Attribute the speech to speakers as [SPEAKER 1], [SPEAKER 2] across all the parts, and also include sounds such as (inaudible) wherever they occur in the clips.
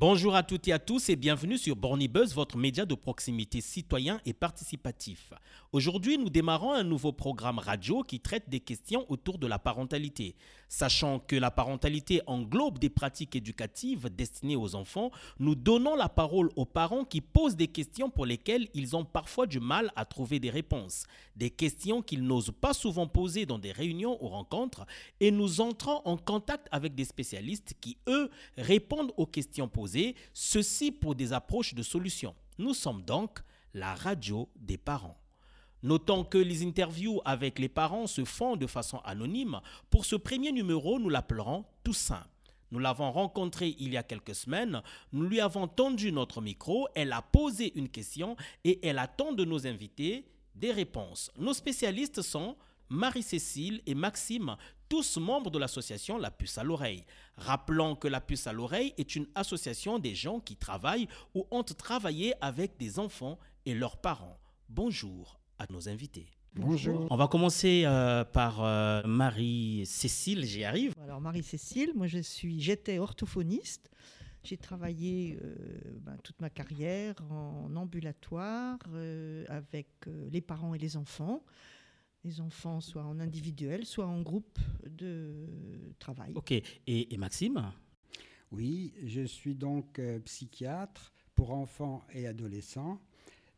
[SPEAKER 1] Bonjour à toutes et à tous et bienvenue sur Bornibus, votre média de proximité citoyen et participatif. Aujourd'hui, nous démarrons un nouveau programme radio qui traite des questions autour de la parentalité. Sachant que la parentalité englobe des pratiques éducatives destinées aux enfants, nous donnons la parole aux parents qui posent des questions pour lesquelles ils ont parfois du mal à trouver des réponses. Des questions qu'ils n'osent pas souvent poser dans des réunions ou rencontres et nous entrons en contact avec des spécialistes qui, eux, répondent aux questions posées ceci pour des approches de solutions. Nous sommes donc la radio des parents. Notons que les interviews avec les parents se font de façon anonyme. Pour ce premier numéro, nous l'appellerons Toussaint. Nous l'avons rencontrée il y a quelques semaines, nous lui avons tendu notre micro, elle a posé une question et elle attend de nos invités des réponses. Nos spécialistes sont Marie-Cécile et Maxime, tous membres de l'association La Puce à l'oreille. Rappelons que La Puce à l'oreille est une association des gens qui travaillent ou ont travaillé avec des enfants et leurs parents. Bonjour à nos invités.
[SPEAKER 2] Bonjour.
[SPEAKER 1] On va commencer euh, par euh, Marie-Cécile, j'y arrive.
[SPEAKER 2] Alors Marie-Cécile, moi je suis, j'étais orthophoniste. J'ai travaillé euh, ben, toute ma carrière en ambulatoire avec les parents et les enfants les enfants, soit en individuel, soit en groupe de travail.
[SPEAKER 1] Ok. Et, Maxime?
[SPEAKER 3] Oui, je suis donc euh, psychiatre pour enfants et adolescents.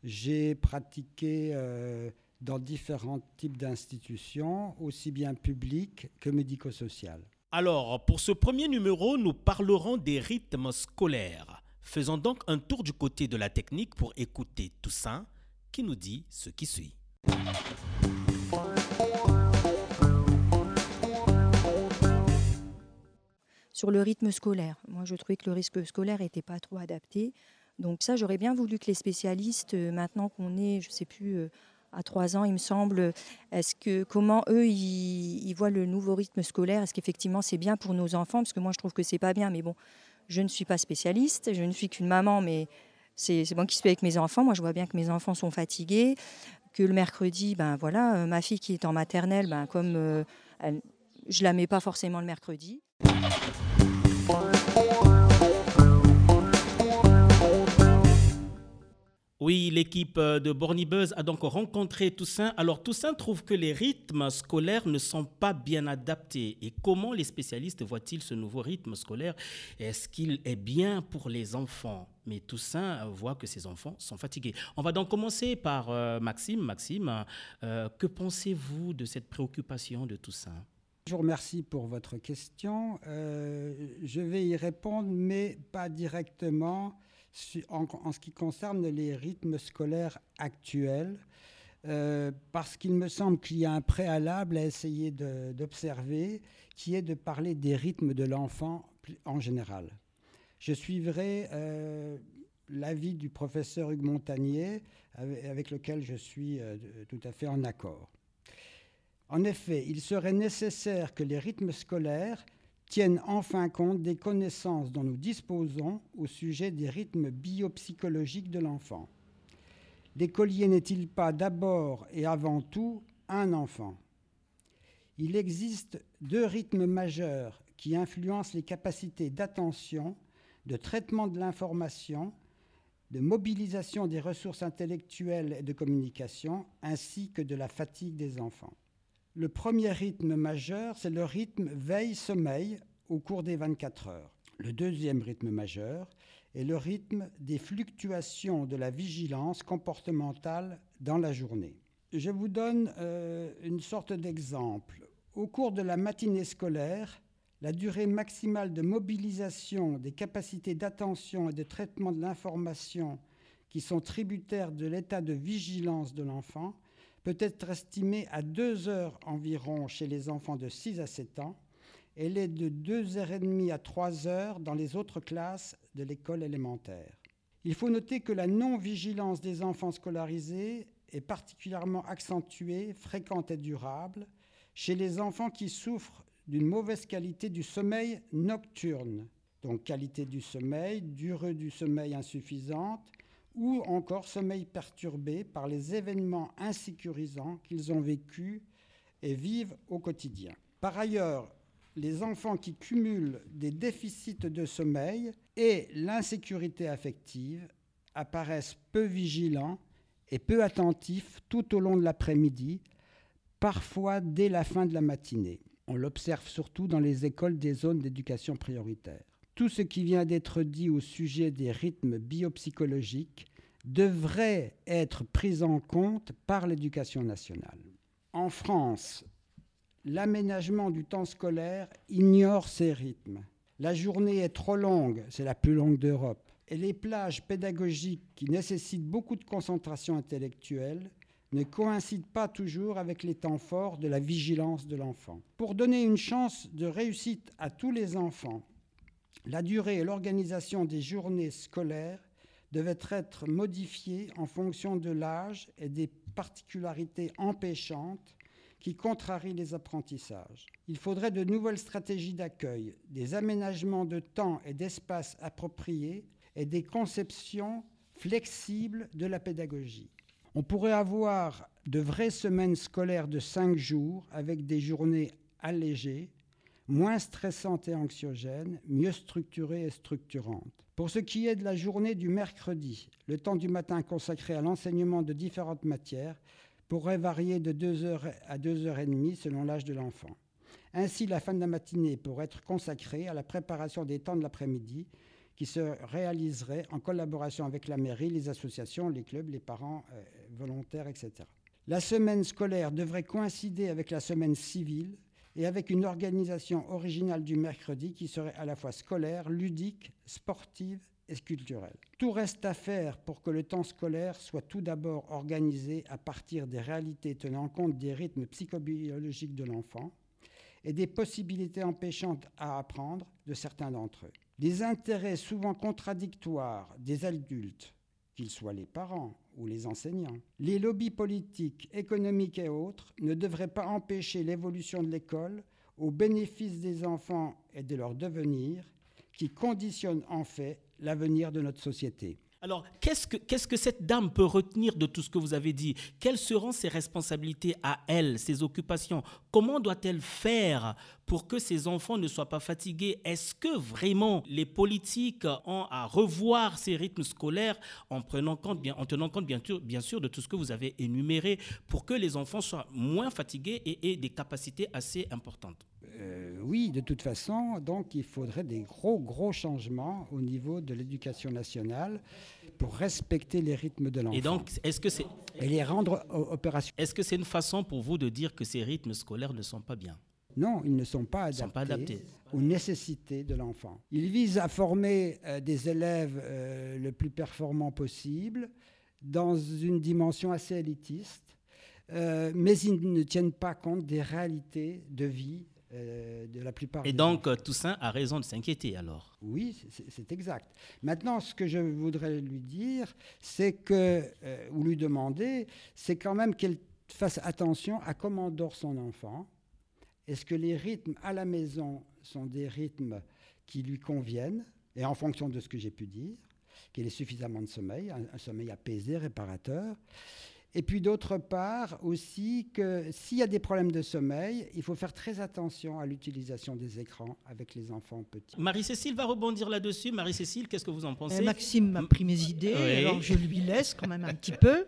[SPEAKER 3] J'ai pratiqué euh, dans différents types d'institutions, aussi bien publiques que médico-sociales.
[SPEAKER 1] Alors, pour ce premier numéro, nous parlerons des rythmes scolaires. Faisons donc un tour du côté de la technique pour écouter Toussaint qui nous dit ce qui suit.
[SPEAKER 4] sur le rythme scolaire. Moi, je trouvais que le rythme scolaire n'était pas trop adapté. Donc ça, j'aurais bien voulu que les spécialistes, euh, maintenant qu'on est, je ne sais plus, euh, à trois ans, il me semble, est-ce que comment eux ils, voient le nouveau rythme scolaire? Est-ce qu'effectivement c'est bien pour nos enfants? Parce que moi, je trouve que c'est pas bien. Mais bon, je ne suis pas spécialiste, je ne suis qu'une maman, mais c'est moi qui suis avec mes enfants. Moi, je vois bien que mes enfants sont fatigués, que le mercredi, ben voilà, euh, ma fille qui est en maternelle, ben comme je la mets pas forcément le mercredi.
[SPEAKER 1] Oui, l'équipe euh, de Bornibus a donc rencontré Toussaint. Alors Toussaint trouve que les rythmes scolaires ne sont pas bien adaptés. Et comment les spécialistes voient-ils ce nouveau rythme scolaire? Est-ce qu'il est bien pour les enfants? Mais Toussaint voit que ses enfants sont fatigués. On va donc commencer par euh, Maxime. Maxime, euh, que pensez-vous de cette préoccupation de Toussaint?
[SPEAKER 3] Je vous remercie pour votre question. je vais y répondre, mais pas directement en, ce qui concerne les rythmes scolaires actuels, euh, parce qu'il me semble qu'il y a un préalable à essayer d'observer, qui est de parler des rythmes de l'enfant en général. Je suivrai euh, l'avis du professeur Hugues Montagnier, avec, lequel je suis euh, tout à fait en accord. En effet, il serait nécessaire que les rythmes scolaires tiennent enfin compte des connaissances dont nous disposons au sujet des rythmes biopsychologiques de l'enfant. L'écolier n'est-il pas d'abord et avant tout un enfant? Il existe deux rythmes majeurs qui influencent les capacités d'attention, de traitement de l'information, de mobilisation des ressources intellectuelles et de communication, ainsi que de la fatigue des enfants. Le premier rythme majeur, c'est le rythme veille-sommeil au cours des 24 heures. Le deuxième rythme majeur est le rythme des fluctuations de la vigilance comportementale dans la journée. Je vous donne euh, une sorte d'exemple. Au cours de la matinée scolaire, la durée maximale de mobilisation des capacités d'attention et de traitement de l'information qui sont tributaires de l'état de vigilance de l'enfant peut être estimée à deux heures environ chez les enfants de 6 à 7 ans. Elle est de 2h30 à 3 heures dans les autres classes de l'école élémentaire. Il faut noter que la non-vigilance des enfants scolarisés est particulièrement accentuée, fréquente et durable chez les enfants qui souffrent d'une mauvaise qualité du sommeil nocturne, donc qualité du sommeil, durée du sommeil insuffisante, ou encore sommeil perturbé par les événements insécurisants qu'ils ont vécus et vivent au quotidien. Par ailleurs, les enfants qui cumulent des déficits de sommeil et l'insécurité affective apparaissent peu vigilants et peu attentifs tout au long de l'après-midi, parfois dès la fin de la matinée. On l'observe surtout dans les écoles des zones d'éducation prioritaire. Tout ce qui vient d'être dit au sujet des rythmes biopsychologiques devrait être pris en compte par l'éducation nationale. En France, l'aménagement du temps scolaire ignore ces rythmes. La journée est trop longue, c'est la plus longue d'Europe. Et les plages pédagogiques qui nécessitent beaucoup de concentration intellectuelle ne coïncident pas toujours avec les temps forts de la vigilance de l'enfant. Pour donner une chance de réussite à tous les enfants, la durée et l'organisation des journées scolaires devaient être modifiées en fonction de l'âge et des particularités empêchantes qui contrarient les apprentissages. Il faudrait de nouvelles stratégies d'accueil, des aménagements de temps et d'espace appropriés et des conceptions flexibles de la pédagogie. On pourrait avoir de vraies semaines scolaires de cinq jours avec des journées allégées, moins stressantes et anxiogènes, mieux structurées et structurantes. Pour ce qui est de la journée du mercredi, le temps du matin consacré à l'enseignement de différentes matières pourrait varier de 2h à 2h30 selon l'âge de l'enfant. Ainsi, la fin de la matinée pourrait être consacrée à la préparation des temps de l'après-midi qui se réaliserait en collaboration avec la mairie, les associations, les clubs, les parents euh, volontaires, etc. La semaine scolaire devrait coïncider avec la semaine civile et avec une organisation originale du mercredi qui serait à la fois scolaire, ludique, sportive et culturelle. Tout reste à faire pour que le temps scolaire soit tout d'abord organisé à partir des réalités tenant compte des rythmes psychobiologiques de l'enfant et des possibilités empêchantes à apprendre de certains d'entre eux. Les intérêts souvent contradictoires des adultes, qu'ils soient les parents ou les enseignants, les lobbies politiques, économiques et autres, ne devraient pas empêcher l'évolution de l'école au bénéfice des enfants et de leur devenir, qui conditionne en fait l'avenir de notre société.
[SPEAKER 1] Alors, qu'est-ce que, cette dame peut retenir de tout ce que vous avez dit? Quelles seront ses responsabilités à elle, ses occupations? Comment doit-elle faire pour que ses enfants ne soient pas fatigués? Est-ce que vraiment les politiques ont à revoir ces rythmes scolaires en, prenant en tenant compte bien sûr de tout ce que vous avez énuméré pour que les enfants soient moins fatigués et aient des capacités assez importantes?
[SPEAKER 3] Euh, oui, de toute façon, donc il faudrait des gros, gros changements au niveau de l'éducation nationale pour respecter les rythmes de l'enfant.
[SPEAKER 1] Et donc, est-ce que c'est...
[SPEAKER 3] Et les rendre opérationnels.
[SPEAKER 1] Est-ce que c'est une façon pour vous de dire que ces rythmes scolaires ne sont pas bien?
[SPEAKER 3] Non, ils ne sont pas adaptés, sont pas adaptés. aux nécessités de l'enfant. Ils visent à former euh, des élèves euh, le plus performants possible dans une dimension assez élitiste, euh, mais ils ne tiennent pas compte des réalités de vie euh, de la plupart.
[SPEAKER 1] Et donc, Toussaint a raison de s'inquiéter alors
[SPEAKER 3] Oui, c'est exact. Maintenant, ce que je voudrais lui dire, c'est que, euh, ou lui demander, c'est quand même qu'elle fasse attention à comment dort son enfant. Est-ce que les rythmes à la maison sont des rythmes qui lui conviennent, et en fonction de ce que j'ai pu dire, qu'il ait suffisamment de sommeil, un sommeil apaisé, réparateur. Et puis d'autre part aussi que s'il y a des problèmes de sommeil, il faut faire très attention à l'utilisation des écrans avec les enfants petits.
[SPEAKER 1] Marie-Cécile va rebondir là-dessus. Marie-Cécile, qu'est-ce que vous en pensez?
[SPEAKER 2] Euh, Maxime m'a pris mes idées, alors je lui laisse quand même un petit peu.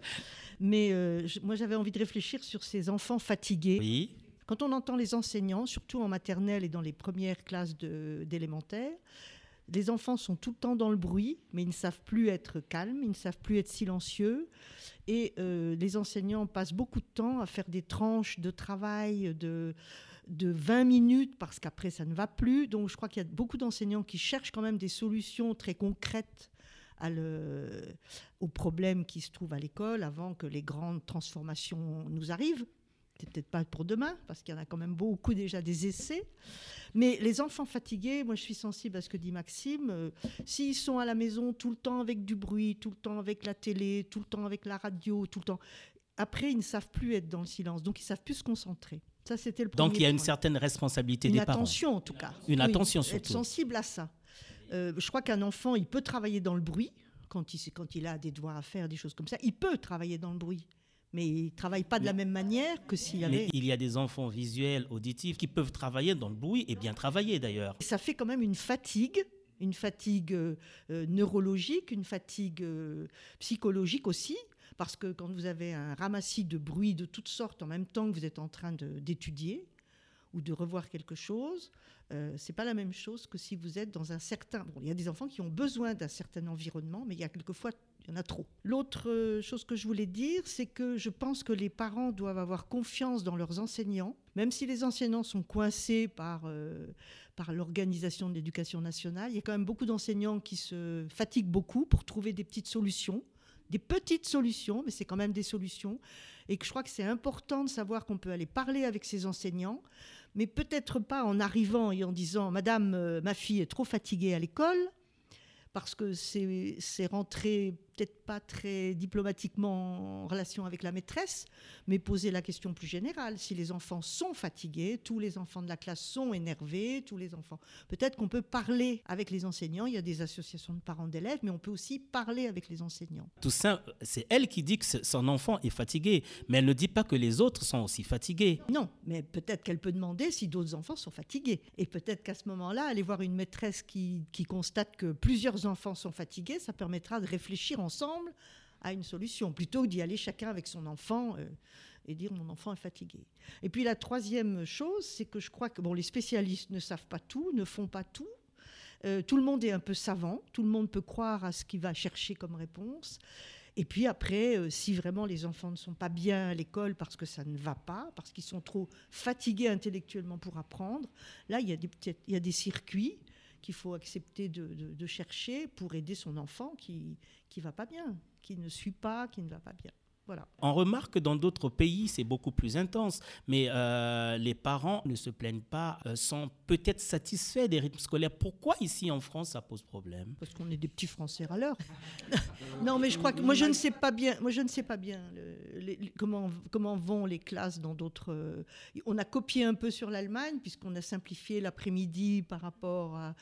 [SPEAKER 2] Mais euh, moi j'avais envie de réfléchir sur ces enfants fatigués.
[SPEAKER 1] Oui.
[SPEAKER 2] Quand on entend les enseignants, surtout en maternelle et dans les premières classes d'élémentaire, les enfants sont tout le temps dans le bruit, mais ils ne savent plus être calmes, ils ne savent plus être silencieux. Et euh, les enseignants passent beaucoup de temps à faire des tranches de travail de, de 20 minutes parce qu'après ça ne va plus. Donc je crois qu'il y a beaucoup d'enseignants qui cherchent quand même des solutions très concrètes aux problèmes qui se trouvent à l'école avant que les grandes transformations nous arrivent. C'est peut-être pas pour demain, parce qu'il y en a quand même beaucoup déjà des essais. Mais les enfants fatigués, moi je suis sensible à ce que dit Maxime, euh, s'ils sont à la maison tout le temps avec du bruit, tout le temps avec la télé, tout le temps avec la radio, tout le temps, après ils ne savent plus être dans le silence, donc ils savent plus se concentrer. Ça, c'était le
[SPEAKER 1] Donc il y a une certaine responsabilité des
[SPEAKER 2] parents. Une attention en tout cas.
[SPEAKER 1] Une attention surtout.
[SPEAKER 2] Être sensible à ça. Euh, je crois qu'un enfant, il peut travailler dans le bruit quand il, quand il a des devoirs à faire, des choses comme ça. Il peut travailler dans le bruit mais ils ne travaillent pas de la même manière que s'il y avait...
[SPEAKER 1] Mais il y a des enfants visuels, auditifs, qui peuvent travailler dans le bruit, et bien travailler d'ailleurs.
[SPEAKER 2] Ça fait quand même une fatigue une fatigue euh, neurologique, une fatigue euh, psychologique aussi, parce que quand vous avez un ramassis de bruit de toutes sortes en même temps que vous êtes en train d'étudier ou de revoir quelque chose, euh, c'est pas la même chose que si vous êtes dans un certain. Bon, il y a des enfants qui ont besoin d'un certain environnement, mais il y a quelquefois il y en a trop. L'autre euh, chose que je voulais dire, c'est que je pense que les parents doivent avoir confiance dans leurs enseignants, même si les enseignants sont coincés par, euh, par l'organisation de l'éducation nationale. Il y a quand même beaucoup d'enseignants qui se fatiguent beaucoup pour trouver des petites solutions, des petites solutions, mais c'est quand même des solutions. Et que je crois que c'est important de savoir qu'on peut aller parler avec ces enseignants, mais peut-être pas en arrivant et en disant Madame, euh, ma fille est trop fatiguée à l'école, parce que c'est rentré peut-être pas très diplomatiquement en relation avec la maîtresse, mais poser la question plus générale. Si les enfants sont fatigués, tous les enfants de la classe sont énervés, tous les enfants. Peut-être qu'on peut parler avec les enseignants. Il y a des associations de parents d'élèves, mais on peut aussi parler avec les enseignants.
[SPEAKER 1] Tout ça, c'est elle qui dit que son enfant est fatigué, mais elle ne dit pas que les autres sont aussi fatigués.
[SPEAKER 2] Non, mais peut-être qu'elle peut demander si d'autres enfants sont fatigués. Et peut-être qu'à ce moment-là, aller voir une maîtresse qui, qui constate que plusieurs enfants sont fatigués, ça permettra de réfléchir ensemble à une solution, plutôt que d'y aller chacun avec son enfant euh, et dire mon enfant est fatigué. Et puis la troisième chose, c'est que je crois que bon, les spécialistes ne savent pas tout, ne font pas tout. Euh, tout le monde est un peu savant, tout le monde peut croire à ce qu'il va chercher comme réponse. Et puis après, euh, si vraiment les enfants ne sont pas bien à l'école parce que ça ne va pas, parce qu'ils sont trop fatigués intellectuellement pour apprendre, là, il y a des, il y a des circuits qu'il faut accepter de, chercher pour aider son enfant qui ne va pas bien, qui ne suit pas, qui ne va pas bien. Voilà.
[SPEAKER 1] On remarque que dans d'autres pays, c'est beaucoup plus intense, mais euh, les parents ne se plaignent pas, euh, sont peut-être satisfaits des rythmes scolaires. Pourquoi ici en France ça pose problème?
[SPEAKER 2] Parce qu'on est des petits Français à l'heure. (laughs) non, mais je crois que moi je ne sais pas bien. Moi je ne sais pas bien comment vont les classes dans d'autres. Euh, on a copié un peu sur l'Allemagne puisqu'on a simplifié l'après-midi par rapport à.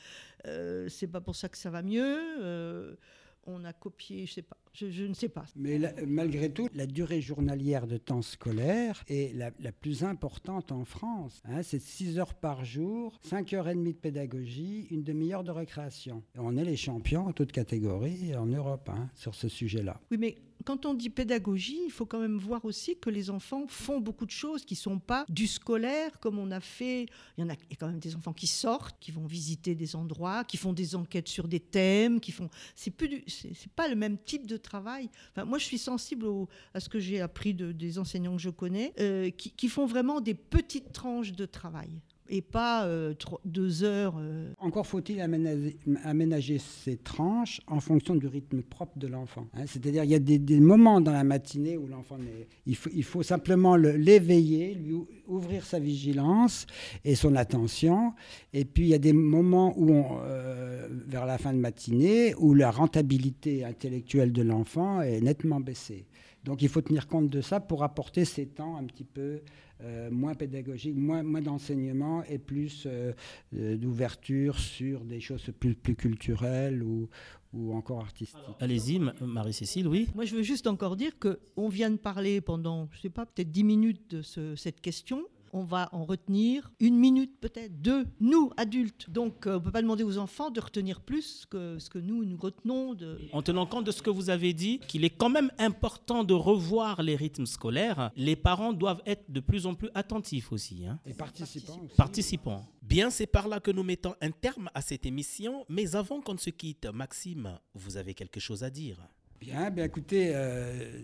[SPEAKER 2] c'est pas pour ça que ça va mieux on a copié, je sais pas, je, ne sais pas.
[SPEAKER 3] Mais malgré tout, la durée journalière de temps scolaire est la, plus importante en France. Hein. c'est 6 heures par jour, 5 heures et demie de pédagogie, une demi-heure de récréation. on est les champions en toute catégorie en Europe hein, sur ce sujet-là.
[SPEAKER 2] Oui, mais quand on dit pédagogie, il faut quand même voir aussi que les enfants font beaucoup de choses qui ne sont pas du scolaire comme on a fait. Il y en a, quand même des enfants qui sortent, qui vont visiter des endroits, qui font des enquêtes sur des thèmes, qui font. C'est plus, c'est pas le même type de travail. Moi, je suis sensible à ce que j'ai appris de, des enseignants que je connais, euh, qui font vraiment des petites tranches de travail et pas euh, deux heures. Euh.
[SPEAKER 3] Encore faut-il aménager, ces tranches en fonction du rythme propre de l'enfant. Hein. C'est-à-dire il y a des, moments dans la matinée où l'enfant il il faut simplement l'éveiller, lui ouvrir sa vigilance et son attention. Et puis il y a des moments où euh, vers la fin de matinée où la rentabilité intellectuelle de l'enfant est nettement baissée. Donc il faut tenir compte de ça pour apporter ces temps un petit peu euh, moins pédagogiques, moins, moins d'enseignement et plus euh, euh, d'ouverture sur des choses plus, plus culturelles ou, ou encore artistiques.
[SPEAKER 1] Allez-y, Marie-Cécile, oui.
[SPEAKER 2] Moi, je veux juste encore dire qu'on vient de parler pendant, je ne sais pas, peut-être 10 minutes de cette question on va en retenir une minute peut-être, deux, nous, adultes. Donc euh, on ne peut pas demander aux enfants de retenir plus que ce que nous, nous retenons. De...
[SPEAKER 1] En tenant compte de ce que vous avez dit, qu'il est quand même important de revoir les rythmes scolaires, les parents doivent être de plus en plus attentifs aussi. Hein.
[SPEAKER 3] Et participants. Aussi.
[SPEAKER 1] Participants. Bien, c'est par là que nous mettons un terme à cette émission. Mais avant qu'on ne se quitte, Maxime, vous avez quelque chose à dire?
[SPEAKER 3] Bien, bien écoutez, euh,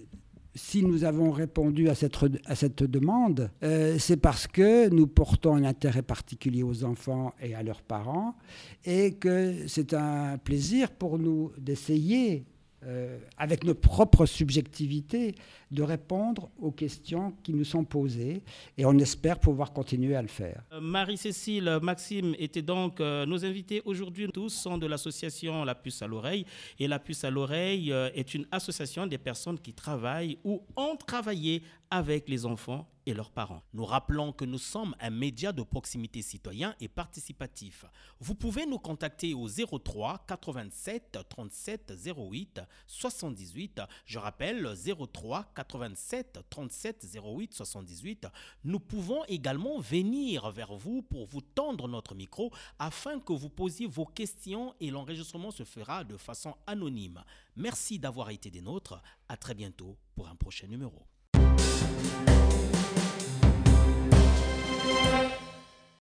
[SPEAKER 3] si nous avons répondu à cette, demande, euh, c'est parce que nous portons un intérêt particulier aux enfants et à leurs parents et que c'est un plaisir pour nous d'essayer euh, avec nos propres subjectivités, de répondre aux questions qui nous sont posées et on espère pouvoir continuer à le faire.
[SPEAKER 1] Euh, Marie-Cécile, Maxime étaient donc euh, nos invités aujourd'hui. Tous sont de l'association La Puce à l'oreille et La Puce à l'oreille est une association des personnes qui travaillent ou ont travaillé avec les enfants leurs parents. Nous rappelons que nous sommes un média de proximité citoyen et participatif. Vous pouvez nous contacter au 03 87 37 08 78. Je rappelle 03 87 37 08 78. Nous pouvons également venir vers vous pour vous tendre notre micro afin que vous posiez vos questions et l'enregistrement se fera de façon anonyme. Merci d'avoir été des nôtres. À très bientôt pour un prochain numéro.